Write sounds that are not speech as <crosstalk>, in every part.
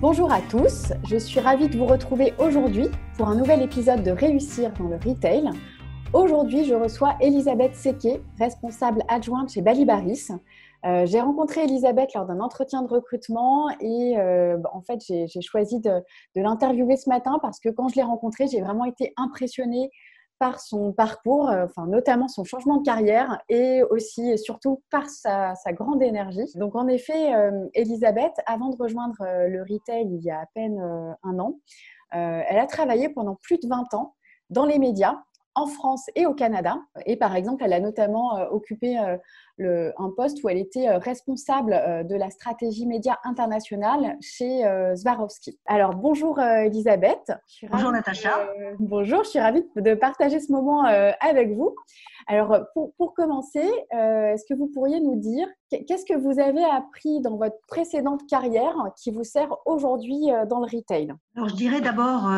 Bonjour à tous, je suis ravie de vous retrouver aujourd'hui pour un nouvel épisode de Réussir dans le Retail. Aujourd'hui, je reçois Elisabeth Sequet, responsable adjointe chez Balibaris. Euh, j'ai rencontré Elisabeth lors d'un entretien de recrutement et euh, en fait, j'ai choisi de l'interviewer ce matin parce que quand je l'ai rencontrée, j'ai vraiment été impressionnée par son parcours, euh, enfin notamment son changement de carrière et aussi et surtout par sa, grande énergie. Donc en effet, euh, Elisabeth, avant de rejoindre euh, le retail il y a à peine un an, elle a travaillé pendant plus de 20 ans dans les médias en France et au Canada. Et par exemple, elle a notamment occupé un poste où elle était euh, responsable euh, de la stratégie média internationale chez euh, Swarovski. Alors bonjour Elisabeth. Bonjour Natacha. bonjour, je suis ravie de partager ce moment avec vous. Alors pour, pour commencer, est-ce que vous pourriez nous dire qu'est-ce que vous avez appris dans votre précédente carrière qui vous sert aujourd'hui dans le retail? Alors je dirais d'abord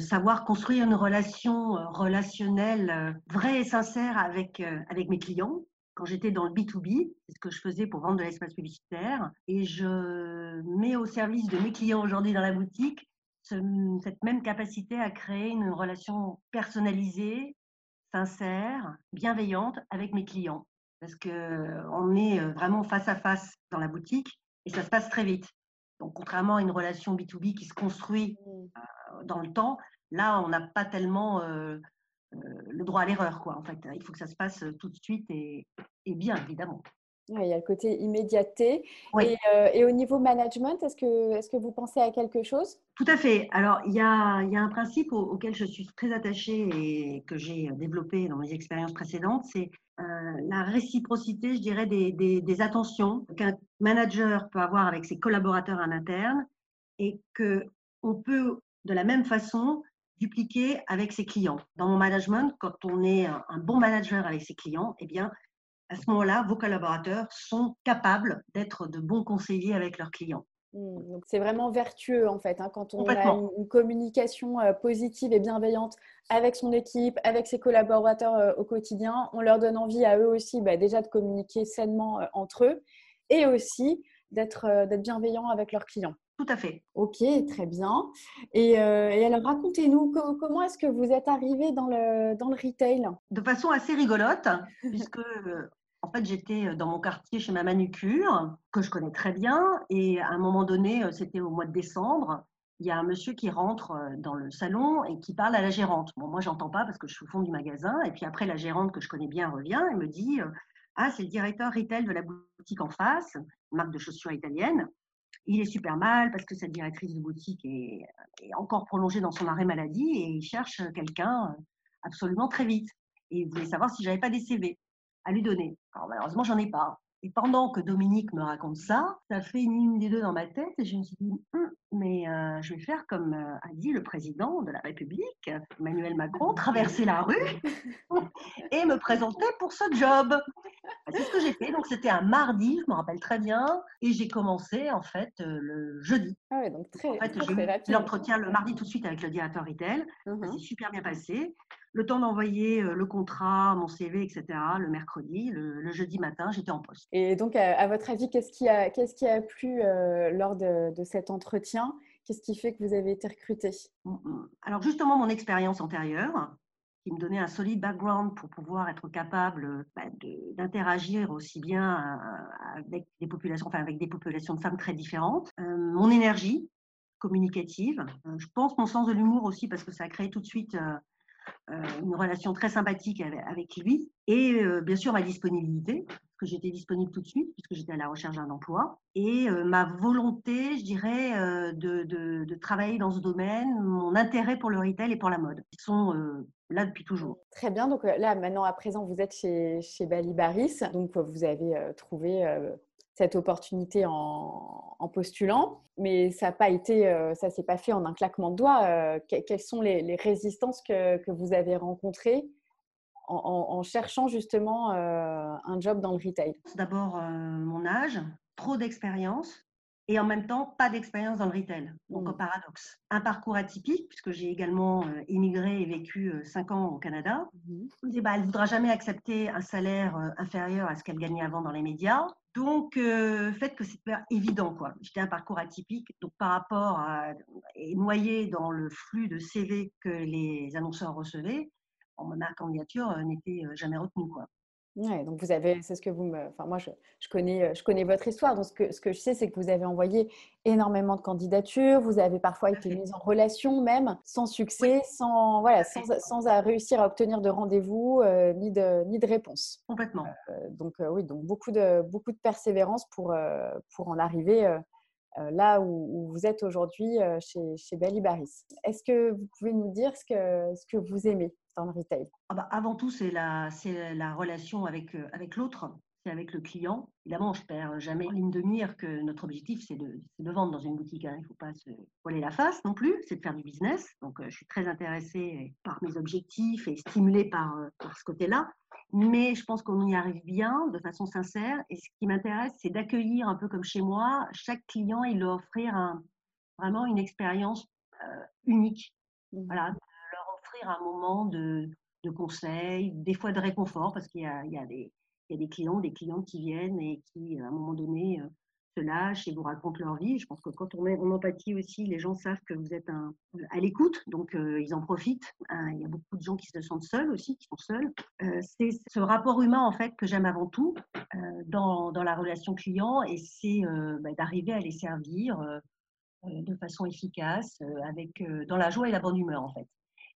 savoir construire une relation relationnelle vraie et sincère avec, avec mes clients quand j'étais dans le B2B, c'est ce que je faisais pour vendre de l'espace publicitaire, et je mets au service de mes clients aujourd'hui dans la boutique cette même capacité à créer une relation personnalisée, sincère, bienveillante avec mes clients. Parce qu'on est euh, vraiment face à face dans la boutique et ça se passe très vite. Donc, contrairement à une relation B2B qui se construit mmh. euh, dans le temps, là, on n'a pas tellement euh, euh, le droit à l'erreur, quoi. En fait, il faut que ça se passe tout de suite et, bien, évidemment. il y a le côté immédiateté. Euh, et, au niveau management, est-ce que, est que vous pensez à quelque chose? Tout à fait. Alors, il y a, il y a un principe auquel je suis très attachée et que j'ai développé dans mes expériences précédentes, c'est euh, la réciprocité, je dirais, des, des, des attentions qu'un manager peut avoir avec ses collaborateurs en interne et qu'on peut, de la même façon, dupliquer avec ses clients. Dans mon management, quand on est un, bon manager avec ses clients, eh bien, à ce moment-là, vos collaborateurs sont capables d'être de bons conseillers avec leurs clients. Mmh, donc c'est vraiment vertueux en fait, hein, quand on a une, communication euh, positive et bienveillante avec son équipe, avec ses collaborateurs euh, au quotidien, on leur donne envie à eux aussi bah, déjà de communiquer sainement euh, entre eux et aussi d'être bienveillant avec leurs clients. Tout à fait. Ok, très bien. Et, euh, alors, racontez-nous, comment est-ce que vous êtes arrivé dans le, dans le retail? De façon assez rigolote, <laughs> puisque en fait, j'étais dans mon quartier chez ma manucure, que je connais très bien. Et à un moment donné, c'était au mois de décembre, il y a un monsieur qui rentre dans le salon et qui parle à la gérante. Bon, moi, j'entends pas parce que je suis au fond du magasin. Et puis après, la gérante que je connais bien revient et me dit Ah, c'est le directeur retail de la boutique en face, marque de chaussures italienne il est super mal parce que cette directrice de boutique est, encore prolongée dans son arrêt maladie et il cherche quelqu'un euh, absolument très vite. Et il voulait savoir si j'avais pas des CV à lui donner. Alors malheureusement, j'en ai pas. Et pendant que Dominique me raconte ça, ça fait une ligne des deux dans ma tête et je me suis dit, hum, mais euh, je vais faire comme euh, a dit le président de la République, Emmanuel Macron, traverser la rue <laughs> et me présenter pour ce job. Bah, c'est ce que j'ai fait. Donc c'était un mardi, je me rappelle très bien, et j'ai commencé en fait euh, le jeudi. Ah ouais, donc très, en fait, j'ai eu l'entretien le mardi tout de suite avec le directeur retail. Ça mmh s'est super bien passé le temps d'envoyer le contrat, mon CV, etc. le mercredi, le, jeudi matin, j'étais en poste. Et donc, à, votre avis, qu'est-ce qui a, qu'est-ce qui a plu lors de, cet entretien Qu'est-ce qui fait que vous avez été recruté? Mmh, mmh. Alors, justement, mon expérience antérieure, qui me donnait un solide background pour pouvoir être capable bah, d'interagir aussi bien avec des populations, enfin avec des populations de femmes très différentes. mon énergie communicative, je pense mon sens de l'humour aussi parce que ça a créé tout de suite euh, une relation très sympathique avec, lui et euh, bien sûr ma disponibilité, que j'étais disponible tout de suite puisque j'étais à la recherche d'un emploi et euh, ma volonté, je dirais, de, de, travailler dans ce domaine, mon intérêt pour le retail et pour la mode, qui sont là depuis toujours. Très bien, donc là maintenant à présent vous êtes chez, chez Bali Baris, donc vous avez trouvé cette opportunité en, postulant, mais ça n'a pas été, ça s'est pas fait en un claquement de doigts. quelles sont les, résistances que, que, vous avez rencontrées en, cherchant justement un job dans le retail? D'abord, mon âge, trop d'expérience et en même temps pas d'expérience dans le retail. Donc, un mmh. paradoxe. Un parcours atypique, puisque j'ai également euh, immigré et vécu euh, cinq ans au Canada. Mmh. bah, elle ne voudra jamais accepter un salaire euh, inférieur à ce qu'elle gagnait avant dans les médias. Donc, fait que c'est évident. quoi. J'étais un parcours atypique, donc par rapport à. et noyé dans le flux de CV que les annonceurs recevaient, ma candidature n'était jamais retenue. Quoi. Ouais, donc vous avez, c'est ce que vous me, enfin moi je, je, connais, euh, je connais votre histoire. Donc ce que, ce que je sais, c'est que vous avez envoyé énormément de candidatures, vous avez parfois été mise en relation même, sans succès, sans voilà, sans, sans à réussir à obtenir de rendez-vous euh, ni de ni de réponse. Complètement. Euh, donc oui, donc beaucoup de beaucoup de persévérance pour pour en arriver là où, vous êtes aujourd'hui chez chez Belly Baris. Est-ce que vous pouvez nous dire ce que ce que vous aimez? Dans le retail ah bah, Avant tout, c'est la, la relation avec, euh, avec l'autre, c'est avec le client. Évidemment, je perds jamais ligne de mire que notre objectif, c'est de, de, vendre dans une boutique. Hein. Il ne faut pas se voiler la face non plus, c'est de faire du business. Donc, euh, je suis très intéressée par mes objectifs et stimulée par, euh, par ce côté-là. Mais je pense qu'on y arrive bien, de façon sincère. Et ce qui m'intéresse, c'est d'accueillir un peu comme chez moi, chaque client et leur offrir un, vraiment une expérience unique. Mmh. Voilà, un moment de, conseil, des fois de réconfort, parce qu'il y a, des, clients, des clientes qui viennent et qui, à un moment donné, euh, se lâchent et vous racontent leur vie. Je pense que quand on est en empathie aussi, les gens savent que vous êtes à l'écoute, donc euh, ils en profitent. Hein, il y a beaucoup de gens qui se sentent seuls aussi, qui sont seuls. Euh, c'est ce rapport humain, en fait, que j'aime avant tout dans, dans, la relation client et c'est bah, d'arriver à les servir de façon efficace, avec, dans la joie et la bonne humeur, en fait.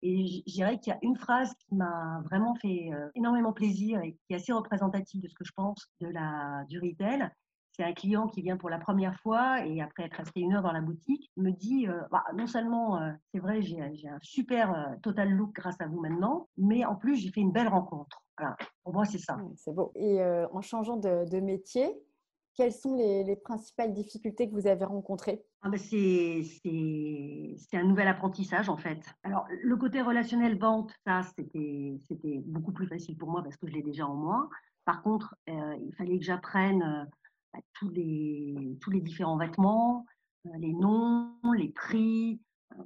Et je dirais qu'il y a une phrase qui m'a vraiment fait euh, énormément plaisir et qui est assez représentative de ce que je pense de la, du retail. C'est un client qui vient pour la première fois et après être resté une heure dans la boutique, me dit euh, bah, non seulement euh, c'est vrai, j'ai un super total look grâce à vous maintenant, mais en plus j'ai fait une belle rencontre. Voilà. Pour moi, c'est ça. C'est beau. Et en changeant de, de métier, quelles sont les, principales difficultés que vous avez rencontrées? Ah ben c'est, un nouvel apprentissage en fait. Alors le côté relationnel vente, ça c'était, beaucoup plus facile pour moi parce que je l'ai déjà en moi. Par contre, euh, il fallait que j'apprenne euh, tous, les, tous les différents vêtements, euh, les noms, les prix.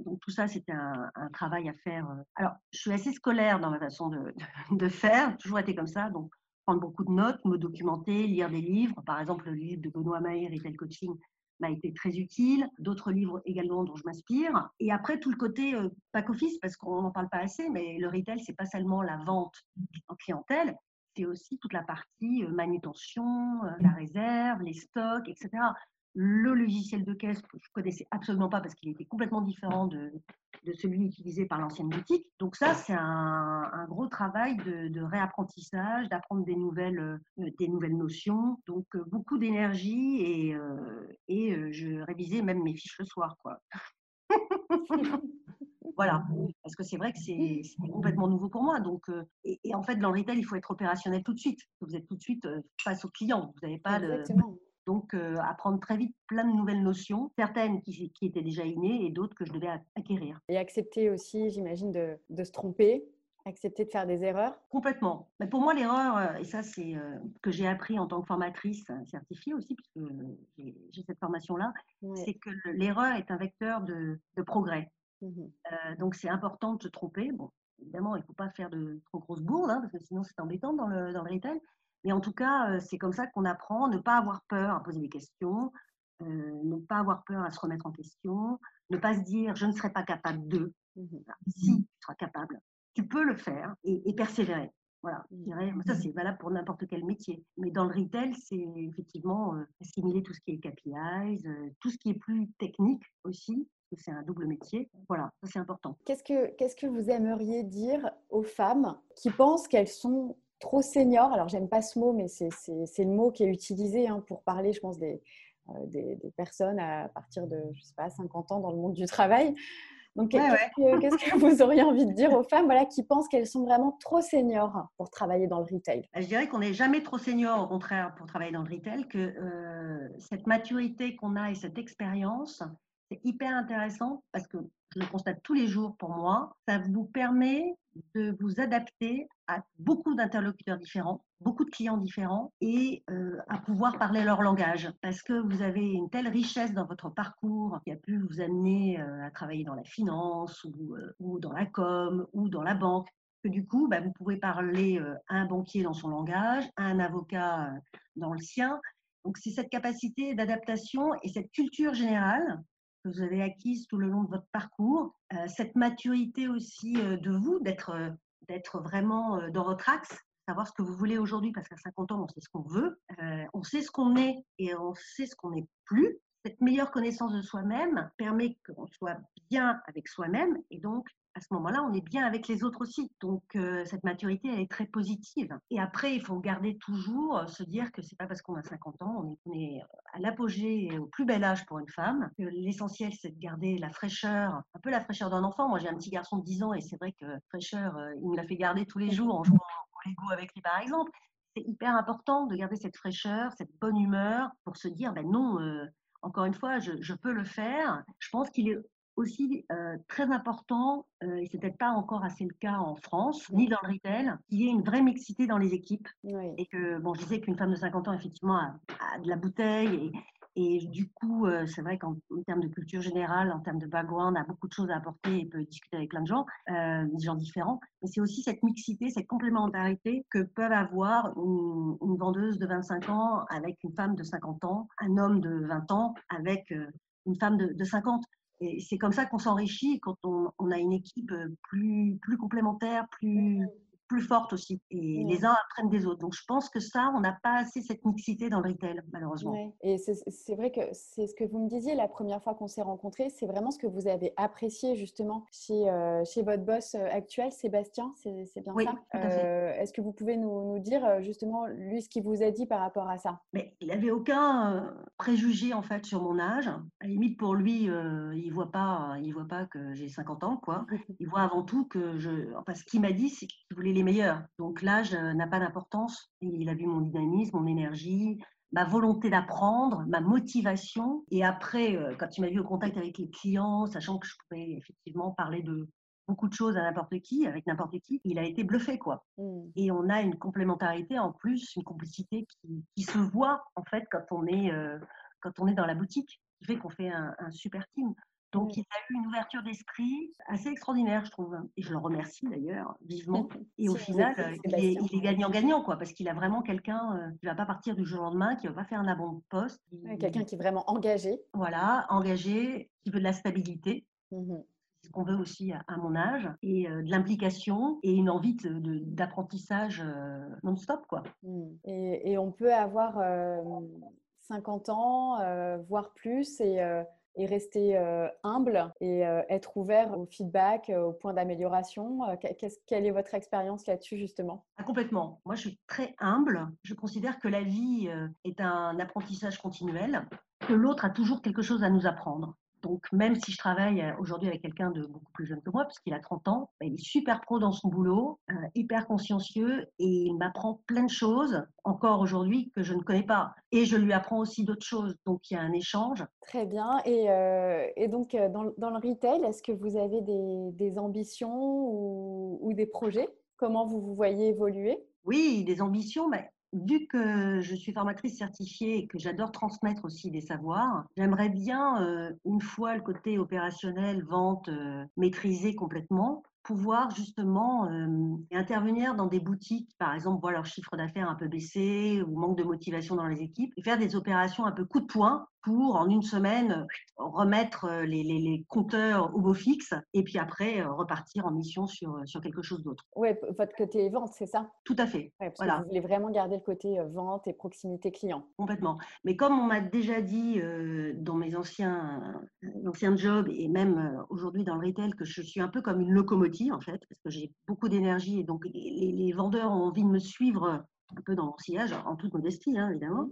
Donc tout ça, c'était un, travail à faire. Alors, je suis assez scolaire dans ma façon de, de, de faire, toujours été comme ça. Donc, prendre beaucoup de notes, me documenter, lire des livres. Par exemple, le livre de Benoît Maher, Retail Coaching, m'a été très utile. D'autres livres également dont je m'inspire. Et après, tout le côté euh, back office, parce qu'on n'en parle pas assez, mais le retail, c'est pas seulement la vente en clientèle, c'est aussi toute la partie euh, manutention, euh, la réserve, les stocks, etc le logiciel de caisse que je connaissais absolument pas parce qu'il était complètement différent de, celui utilisé par l'ancienne boutique. Donc ça, c'est un, gros travail de, réapprentissage, d'apprendre des nouvelles, euh, des nouvelles notions. Donc euh, beaucoup d'énergie et, euh, je révisais même mes fiches le soir, quoi. <laughs> voilà, parce que c'est vrai que c'est complètement nouveau pour moi. Donc, et, en fait, dans le retail, il faut être opérationnel tout de suite. Vous êtes tout de suite face au client. Vous n'avez pas de donc, euh, apprendre très vite plein de nouvelles notions, certaines qui, étaient déjà innées et d'autres que je devais acquérir. Et accepter aussi, j'imagine, de, se tromper, accepter de faire des erreurs Complètement. Mais pour moi, l'erreur, euh, et ça c'est euh, ce que j'ai appris en tant que formatrice certifiée aussi, puisque j'ai cette formation-là, c'est que l'erreur est un vecteur de, progrès. Mmh donc c'est important de se tromper. Bon, évidemment, il ne faut pas faire de trop grosses bourdes, hein, parce que sinon c'est embêtant dans le, dans le retail. Mais en tout cas, euh, c'est comme ça qu'on apprend, ne pas avoir peur à poser des questions, euh, ne pas avoir peur à se remettre en question, ne pas se dire je ne serai pas capable de. Mmh si tu seras capable, tu peux le faire et, persévérer. Voilà, je dirais, ça c'est valable pour n'importe quel métier. Mais dans le retail, c'est effectivement euh, assimiler tout ce qui est KPIs, tout ce qui est plus technique aussi, parce que c'est un double métier. Voilà, ça c'est important. Qu'est-ce que, qu'est-ce que vous aimeriez dire aux femmes qui pensent qu'elles sont trop senior. Alors, j'aime pas ce mot, mais c'est le mot qui est utilisé hein, pour parler, je pense, des, euh, des, personnes à partir de, je sais pas, 50 ans dans le monde du travail. Donc, qu'est-ce que, <laughs> vous auriez envie de dire aux femmes voilà, qui pensent qu'elles sont vraiment trop seniors pour travailler dans le retail? Bah, Je dirais qu'on n'est jamais trop senior, au contraire, pour travailler dans le retail, que euh, cette maturité qu'on a et cette expérience, c'est hyper intéressant parce que je le constate tous les jours pour moi, ça vous permet de vous adapter beaucoup d'interlocuteurs différents, beaucoup de clients différents et euh, à pouvoir parler leur langage parce que vous avez une telle richesse dans votre parcours qui a pu vous amener euh, à travailler dans la finance ou, euh, ou, dans la com ou dans la banque que du coup, bah, vous pouvez parler à un banquier dans son langage, à un avocat dans le sien. Donc c'est cette capacité d'adaptation et cette culture générale que vous avez acquise tout le long de votre parcours, cette maturité aussi de vous, d'être d'être vraiment dans votre axe, savoir ce que vous voulez aujourd'hui, parce qu'à 50 ans, on sait ce qu'on veut, on sait ce qu'on est et on sait ce qu'on n'est plus. Cette meilleure connaissance de soi-même permet qu'on soit bien avec soi-même et donc à ce moment-là, on est bien avec les autres aussi. Donc, euh, cette maturité, elle est très positive. Et après, il faut garder toujours, euh, se dire que c'est pas parce qu'on a 50 ans, on est, à l'apogée et au plus bel âge pour une femme, l'essentiel, c'est de garder la fraîcheur, un peu la fraîcheur d'un enfant. Moi, j'ai un petit garçon de 10 ans et c'est vrai que fraîcheur, euh, il me l'a fait garder tous les jours en jouant au Lego avec lui, par exemple. C'est hyper important de garder cette fraîcheur, cette bonne humeur pour se dire, ben non, encore une fois, je, peux le faire. Je pense qu'il est aussi euh, très important, euh, et c'est peut-être pas encore assez le cas en France, ni dans le retail, qu'il y ait une vraie mixité dans les équipes. Et que, bon, je disais qu'une femme de 50 ans, effectivement, a, de la bouteille. Et, et du coup, euh, c'est vrai qu'en termes de culture générale, en termes de background, a beaucoup de choses à apporter et peut discuter avec plein de gens, des gens différents. Mais c'est aussi cette mixité, cette complémentarité que peuvent avoir une, une, vendeuse de 25 ans avec une femme de 50 ans, un homme de 20 ans avec une femme de, de 50. Et c'est comme ça qu'on s'enrichit quand on, a une équipe euh, plus, plus complémentaire, plus, plus forte aussi. Et les uns apprennent des autres. Donc, je pense que ça, on n'a pas assez cette mixité dans le retail, malheureusement. Et c'est vrai que c'est ce que vous me disiez la première fois qu'on s'est rencontrés. C'est vraiment ce que vous avez apprécié justement chez, euh, chez votre boss euh, actuel, Sébastien. C'est bien ça? euh, Est-ce que vous pouvez nous, nous, dire justement, lui, ce qu'il vous a dit par rapport à ça? Mais il n'avait aucun préjugé en fait sur mon âge. À la limite, pour lui, il ne voit, pas, il voit pas que j'ai 50 ans. quoi. <laughs> Il voit avant tout que je. Enfin, ce qu'il m'a dit, c'est qu'il voulait meilleurs. Donc l'âge n'a pas d'importance. Il a vu mon dynamisme, mon énergie, ma volonté d'apprendre, ma motivation. Et après, euh, quand il m'a vu au contact avec les clients, sachant que je pouvais effectivement parler de beaucoup de choses à n'importe qui, avec n'importe qui, il a été bluffé, quoi. Mmh. Et on a une complémentarité en plus, une complicité qui, se voit, en fait, quand on est, euh, quand on est dans la boutique, qui fait qu'on fait un, un super team. Donc, il a eu une ouverture d'esprit assez extraordinaire, je trouve. Et je le remercie d'ailleurs vivement. Et au final, il est, gagnant-gagnant, quoi, parce qu'il a vraiment quelqu'un euh, qui ne va pas partir du jour au lendemain, qui ne va pas faire un abandon de poste. quelqu'un qui est vraiment engagé. Voilà, engagé, qui veut de la stabilité. Mmh ce qu'on veut aussi à, mon âge, et euh, de l'implication et une envie d'apprentissage euh, non-stop. quoi. Mmh. Et, et, on peut avoir 50 ans, voire plus, et et rester euh, humble et euh, être ouvert au feedback, euh, au point d'amélioration. quelle est votre expérience là-dessus justement? Ah, Complètement. Moi, je suis très humble. Je considère que la vie est un apprentissage continuel, que l'autre a toujours quelque chose à nous apprendre. Donc, même si je travaille euh, aujourd'hui avec quelqu'un de beaucoup plus jeune que moi, puisqu'il a 30 ans, bah, il est super pro dans son boulot, euh, hyper consciencieux et il m'apprend plein de choses encore aujourd'hui que je ne connais pas. Et je lui apprends aussi d'autres choses. Donc, il y a un échange. Très bien. Et, euh, et donc, dans, dans, le retail, est-ce que vous avez des, des ambitions ou, ou, des projets? Comment vous vous voyez évoluer? Oui, des ambitions. Mais vu que je suis formatrice certifiée et que j'adore transmettre aussi des savoirs, j'aimerais bien, euh, une fois le côté opérationnel, vente euh, maîtrisé complètement, pouvoir justement euh, intervenir dans des boutiques, par exemple, voir leur chiffre d'affaires un peu baissé ou manque de motivation dans les équipes, et faire des opérations un peu coup de poing pour, en une semaine, remettre euh, les, les, compteurs au beau fixe et puis après euh, repartir en mission sur, euh, sur quelque chose d'autre. Oui, votre côté vente, c'est ça? Tout à fait. voilà. vous voulez vraiment garder le côté vente et proximité client. Complètement. Mais comme on m'a déjà dit dans mes anciens, anciens jobs et même aujourd'hui dans le retail que je suis un peu comme une locomotive en fait, parce que j'ai beaucoup d'énergie et donc les, les vendeurs ont envie de me suivre un peu dans mon sillage, en toute modestie, hein, évidemment.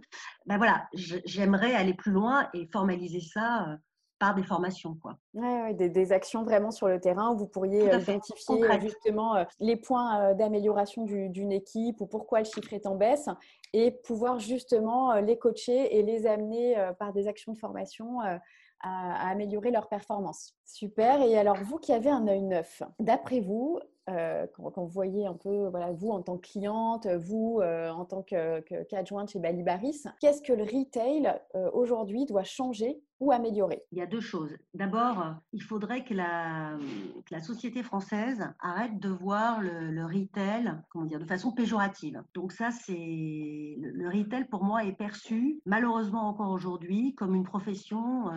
Ben voilà, j'aimerais aller plus loin et formaliser ça euh, par des formations. Quoi. Ouais, des, actions vraiment sur le terrain où vous pourriez euh, identifier euh, justement euh, les points d'amélioration d'une équipe ou pourquoi le chiffre est en baisse et pouvoir justement les coacher et les amener par des actions de formation à, améliorer leur performance. Super. Et alors, vous qui avez un œil neuf, d'après vous, euh, quand, vous voyez un peu, voilà, vous en tant que cliente, vous euh, en tant qu'adjointe chez Balibaris, qu'est-ce que le retail euh, aujourd'hui doit changer ou améliorer? Il y a deux choses. D'abord, il faudrait que la, société française arrête de voir le, retail comment dire, de façon péjorative. Donc ça, c'est le, retail pour moi est perçu malheureusement encore aujourd'hui comme une profession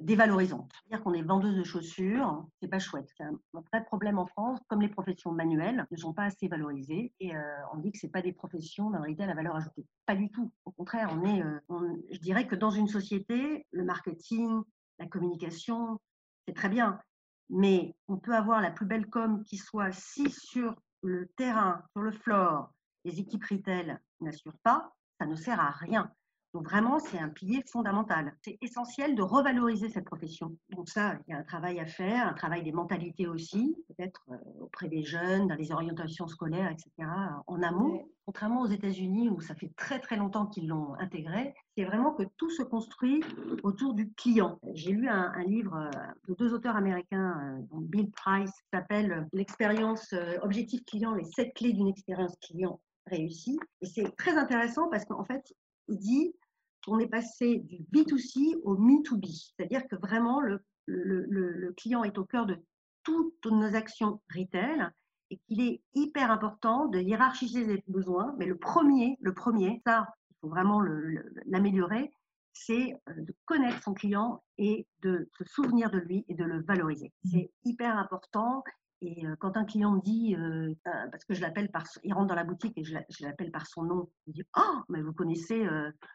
dévalorisante. C'est-à-dire qu'on est vendeuse de chaussures, c'est pas chouette. C'est un, vrai problème en France, comme les professions manuelles ne sont pas assez valorisées et euh, on dit que c'est pas des professions dans lesquelles la valeur ajoutée. Pas du tout. Au contraire, on est, euh, je dirais que dans une société, le marketing, la communication, c'est très bien, mais on peut avoir la plus belle com qui soit si sur le terrain, sur le floor, les équipes retail n'assurent pas, ça ne sert à rien. Donc vraiment, c'est un pilier fondamental. C'est essentiel de revaloriser cette profession. Donc ça, il y a un travail à faire, un travail des mentalités aussi, peut-être euh, auprès des jeunes, dans les orientations scolaires, etc. En amont, contrairement aux États-Unis où ça fait très très longtemps qu'ils l'ont intégré, c'est vraiment que tout se construit autour du client. J'ai lu un, livre euh, de deux auteurs américains, euh, dont Bill Price, qui s'appelle L'expérience objectif client, les sept clés d'une expérience client réussie. Et c'est très intéressant parce qu'en fait, il dit qu'on est passé du B2C au Me2B, c'est-à-dire que vraiment le, le, client est au cœur de toutes nos actions retail et qu'il est hyper important de hiérarchiser les besoins. Mais le premier, le premier, ça, il faut vraiment l'améliorer, c'est euh, de connaître son client et de se souvenir de lui et de le valoriser. Mmh. C'est hyper important et quand un client me dit, parce que je l'appelle par, il rentre dans la boutique et je l'appelle par son nom, il dit, oh, mais vous connaissez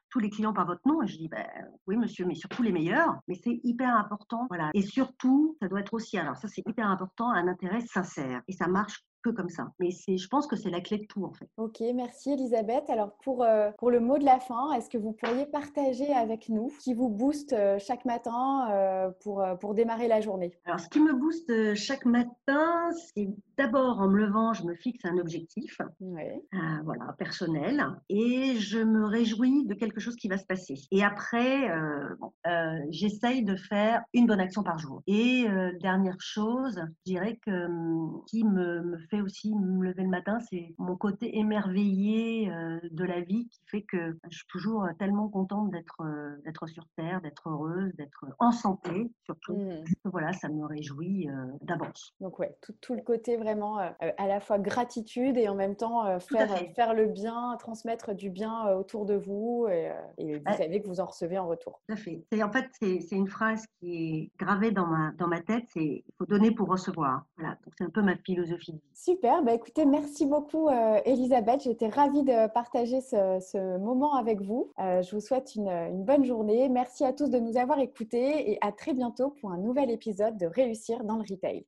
tous les clients par votre nom? Et je dis, ben, oui, monsieur, mais surtout les meilleurs. Mais c'est hyper important, voilà. Et surtout, ça doit être aussi, alors ça c'est hyper important, un intérêt sincère. Et ça marche comme ça. Mais je pense que c'est la clé de tout en fait. Ok, merci Elisabeth. Alors pour, euh, pour le mot de la fin, est-ce que vous pourriez partager avec nous ce qui vous booste euh, chaque matin euh, pour, pour démarrer la journée? Alors ce qui me booste chaque matin, c'est d'abord en me levant, je me fixe un objectif, voilà, personnel, et je me réjouis de quelque chose qui va se passer. Et après, j'essaye de faire une bonne action par jour. Et dernière chose, je dirais que hum, qui me, me fait aussi me lever le matin, c'est mon côté émerveillé euh, de la vie qui fait que je suis toujours euh, tellement contente d'être euh, d'être sur Terre, d'être heureuse, d'être en santé surtout. Mmh. Voilà, ça me réjouit d'avance. Donc ouais, tout, tout, le côté vraiment à la fois gratitude et en même temps faire, faire le bien, transmettre du bien autour de vous et, vous savez que vous en recevez en retour. Tout à fait. En fait, c'est une phrase qui est gravée dans ma, dans ma tête, c'est il faut donner pour recevoir. Voilà, donc c'est un peu ma philosophie de vie. Super, bah écoutez, merci beaucoup euh, Elisabeth. J'étais ravie de partager ce, moment avec vous. Euh, je vous souhaite une, une, bonne journée. Merci à tous de nous avoir écoutés et à très bientôt pour un nouvel épisode de Réussir dans le Retail.